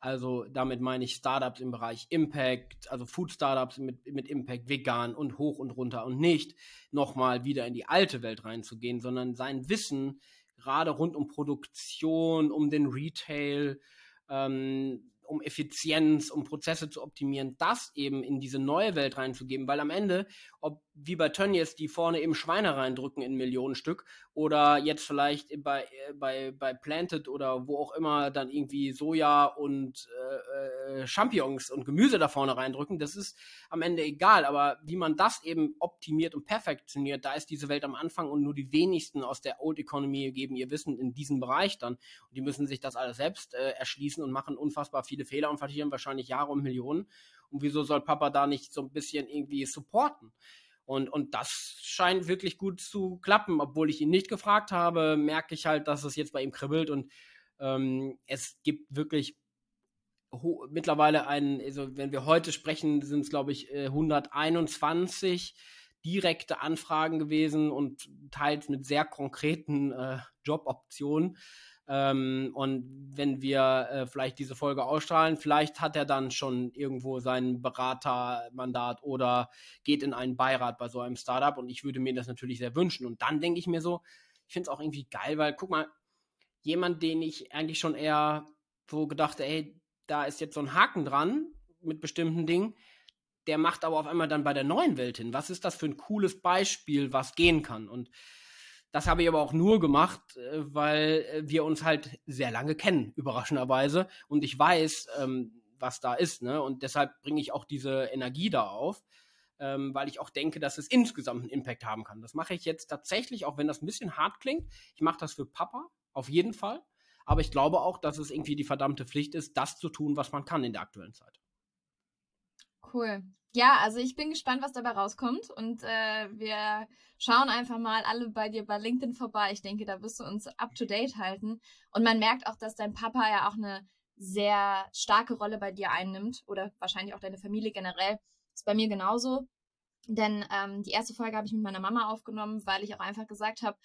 Also damit meine ich Startups im Bereich Impact, also Food Startups mit, mit Impact, vegan und hoch und runter und nicht nochmal wieder in die alte Welt reinzugehen, sondern sein Wissen gerade rund um Produktion, um den Retail, ähm, um Effizienz, um Prozesse zu optimieren, das eben in diese neue Welt reinzugeben, weil am Ende, ob wie bei Tönnies, die vorne eben Schweine reindrücken in Millionenstück oder jetzt vielleicht bei, bei, bei Planted oder wo auch immer dann irgendwie Soja und äh, äh, Champignons und Gemüse da vorne reindrücken, das ist am Ende egal, aber wie man das eben optimiert und perfektioniert, da ist diese Welt am Anfang und nur die wenigsten aus der Old Economy geben ihr Wissen in diesem Bereich dann. Und die müssen sich das alles selbst äh, erschließen und machen unfassbar viele Fehler und verlieren wahrscheinlich Jahre und Millionen. Und wieso soll Papa da nicht so ein bisschen irgendwie supporten? Und, und das scheint wirklich gut zu klappen. Obwohl ich ihn nicht gefragt habe, merke ich halt, dass es jetzt bei ihm kribbelt und ähm, es gibt wirklich mittlerweile einen, also wenn wir heute sprechen, sind es glaube ich 121 äh, direkte Anfragen gewesen und teils mit sehr konkreten äh, Joboptionen. Ähm, und wenn wir äh, vielleicht diese Folge ausstrahlen, vielleicht hat er dann schon irgendwo sein Beratermandat oder geht in einen Beirat bei so einem Startup. Und ich würde mir das natürlich sehr wünschen. Und dann denke ich mir so, ich finde es auch irgendwie geil, weil guck mal, jemand, den ich eigentlich schon eher so gedacht, ey, da ist jetzt so ein Haken dran mit bestimmten Dingen, der macht aber auf einmal dann bei der neuen Welt hin. Was ist das für ein cooles Beispiel, was gehen kann? Und das habe ich aber auch nur gemacht, äh, weil äh, wir uns halt sehr lange kennen, überraschenderweise. Und ich weiß, ähm, was da ist. Ne? Und deshalb bringe ich auch diese Energie da auf, ähm, weil ich auch denke, dass es insgesamt einen Impact haben kann. Das mache ich jetzt tatsächlich, auch wenn das ein bisschen hart klingt. Ich mache das für Papa, auf jeden Fall. Aber ich glaube auch, dass es irgendwie die verdammte Pflicht ist, das zu tun, was man kann in der aktuellen Zeit. Cool. Ja, also ich bin gespannt, was dabei rauskommt. Und äh, wir schauen einfach mal alle bei dir bei LinkedIn vorbei. Ich denke, da wirst du uns up to date halten. Und man merkt auch, dass dein Papa ja auch eine sehr starke Rolle bei dir einnimmt. Oder wahrscheinlich auch deine Familie generell. Ist bei mir genauso. Denn ähm, die erste Folge habe ich mit meiner Mama aufgenommen, weil ich auch einfach gesagt habe,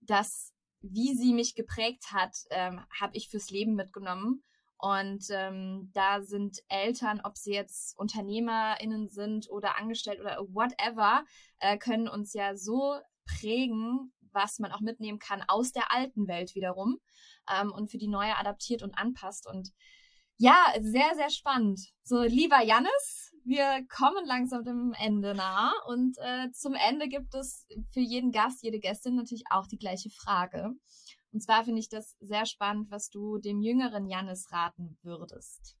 dass wie sie mich geprägt hat, ähm, habe ich fürs Leben mitgenommen. Und ähm, da sind Eltern, ob sie jetzt UnternehmerInnen sind oder angestellt oder whatever, äh, können uns ja so prägen, was man auch mitnehmen kann aus der alten Welt wiederum ähm, und für die neue adaptiert und anpasst. Und ja, sehr, sehr spannend. So, lieber Jannis, wir kommen langsam dem Ende nah und äh, zum Ende gibt es für jeden Gast, jede Gästin natürlich auch die gleiche Frage. Und zwar finde ich das sehr spannend, was du dem jüngeren Jannis raten würdest.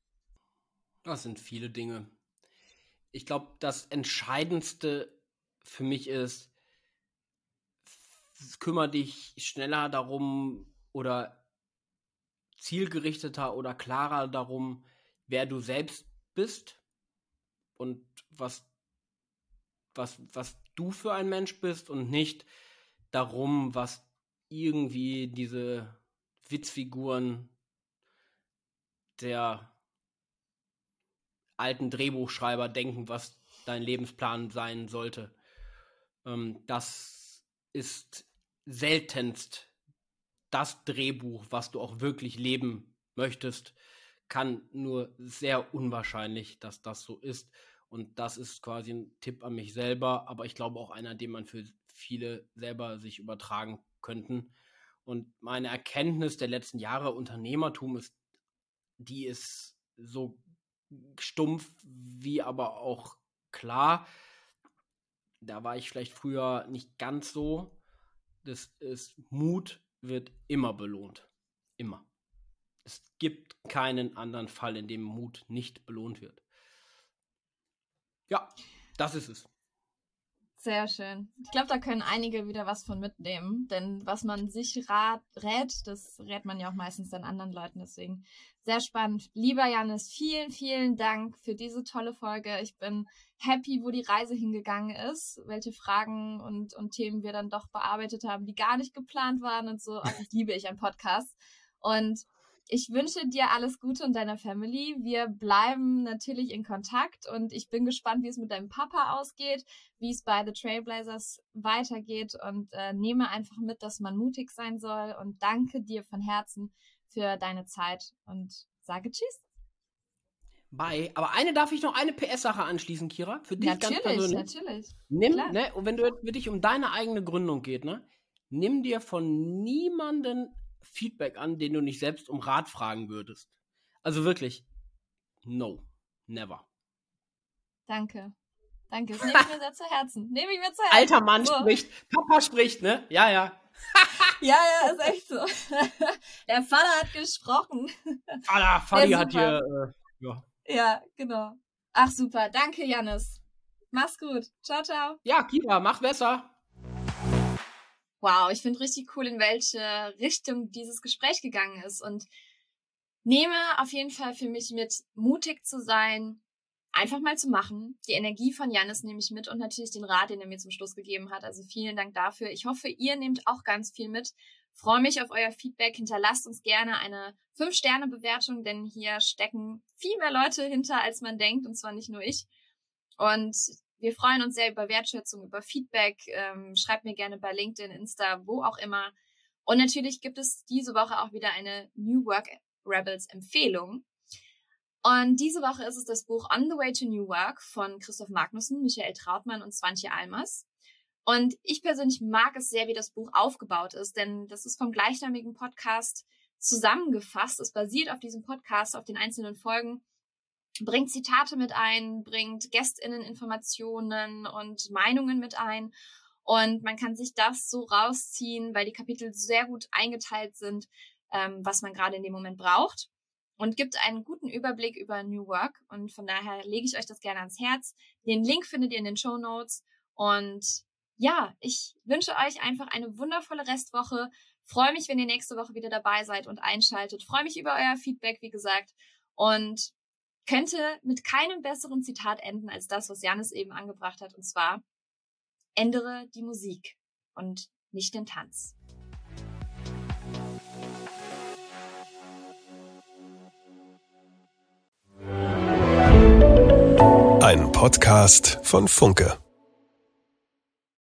Das sind viele Dinge. Ich glaube, das Entscheidendste für mich ist, kümmere dich schneller darum oder zielgerichteter oder klarer darum, wer du selbst bist und was, was, was du für ein Mensch bist und nicht darum, was irgendwie diese Witzfiguren der alten Drehbuchschreiber denken, was dein Lebensplan sein sollte. Ähm, das ist seltenst das Drehbuch, was du auch wirklich leben möchtest, kann nur sehr unwahrscheinlich, dass das so ist. Und das ist quasi ein Tipp an mich selber, aber ich glaube auch einer, den man für viele selber sich übertragen könnten. Und meine Erkenntnis der letzten Jahre Unternehmertum ist, die ist so stumpf wie aber auch klar. Da war ich vielleicht früher nicht ganz so. Das ist Mut wird immer belohnt. Immer. Es gibt keinen anderen Fall, in dem Mut nicht belohnt wird. Ja, das ist es. Sehr schön. Ich glaube, da können einige wieder was von mitnehmen, denn was man sich rat, rät, das rät man ja auch meistens dann anderen Leuten. Deswegen sehr spannend. Lieber Janis, vielen, vielen Dank für diese tolle Folge. Ich bin happy, wo die Reise hingegangen ist, welche Fragen und, und Themen wir dann doch bearbeitet haben, die gar nicht geplant waren und so. Also, liebe ich an Podcasts. Und ich wünsche dir alles Gute und deiner Family. Wir bleiben natürlich in Kontakt und ich bin gespannt, wie es mit deinem Papa ausgeht, wie es bei The Trailblazers weitergeht und äh, nehme einfach mit, dass man mutig sein soll und danke dir von Herzen für deine Zeit und sage Tschüss. Bye. Aber eine darf ich noch eine PS-Sache anschließen, Kira? Für dich natürlich, ganz persönlich. Natürlich, Nimm, ne, und wenn du für dich um deine eigene Gründung geht, ne, nimm dir von niemanden Feedback an, den du nicht selbst um Rat fragen würdest. Also wirklich, no, never. Danke. Danke, das nehme ich mir sehr zu Herzen. Nehme ich mir zu Herzen. Alter Mann so. spricht, Papa spricht, ne? Ja, ja. ja, ja, ist echt so. Der Vater hat gesprochen. Vater, Vati hat hier, äh, ja. Ja, genau. Ach super, danke Janis. Mach's gut. Ciao, ciao. Ja, Kira, mach besser. Wow, ich finde richtig cool, in welche Richtung dieses Gespräch gegangen ist und nehme auf jeden Fall für mich mit, mutig zu sein, einfach mal zu machen. Die Energie von Janis nehme ich mit und natürlich den Rat, den er mir zum Schluss gegeben hat. Also vielen Dank dafür. Ich hoffe, ihr nehmt auch ganz viel mit. Freue mich auf euer Feedback. Hinterlasst uns gerne eine 5-Sterne-Bewertung, denn hier stecken viel mehr Leute hinter, als man denkt, und zwar nicht nur ich. Und wir freuen uns sehr über Wertschätzung, über Feedback. Ähm, schreibt mir gerne bei LinkedIn, Insta, wo auch immer. Und natürlich gibt es diese Woche auch wieder eine New Work Rebels Empfehlung. Und diese Woche ist es das Buch On the Way to New Work von Christoph Magnussen, Michael Trautmann und Swantje Almers. Und ich persönlich mag es sehr, wie das Buch aufgebaut ist, denn das ist vom gleichnamigen Podcast zusammengefasst. Es basiert auf diesem Podcast, auf den einzelnen Folgen bringt Zitate mit ein, bringt Gästinnen-Informationen und Meinungen mit ein. Und man kann sich das so rausziehen, weil die Kapitel sehr gut eingeteilt sind, ähm, was man gerade in dem Moment braucht. Und gibt einen guten Überblick über New Work. Und von daher lege ich euch das gerne ans Herz. Den Link findet ihr in den Show Notes. Und ja, ich wünsche euch einfach eine wundervolle Restwoche. Freue mich, wenn ihr nächste Woche wieder dabei seid und einschaltet. Freue mich über euer Feedback, wie gesagt. Und könnte mit keinem besseren Zitat enden als das, was Janis eben angebracht hat, und zwar ändere die Musik und nicht den Tanz. Ein Podcast von Funke.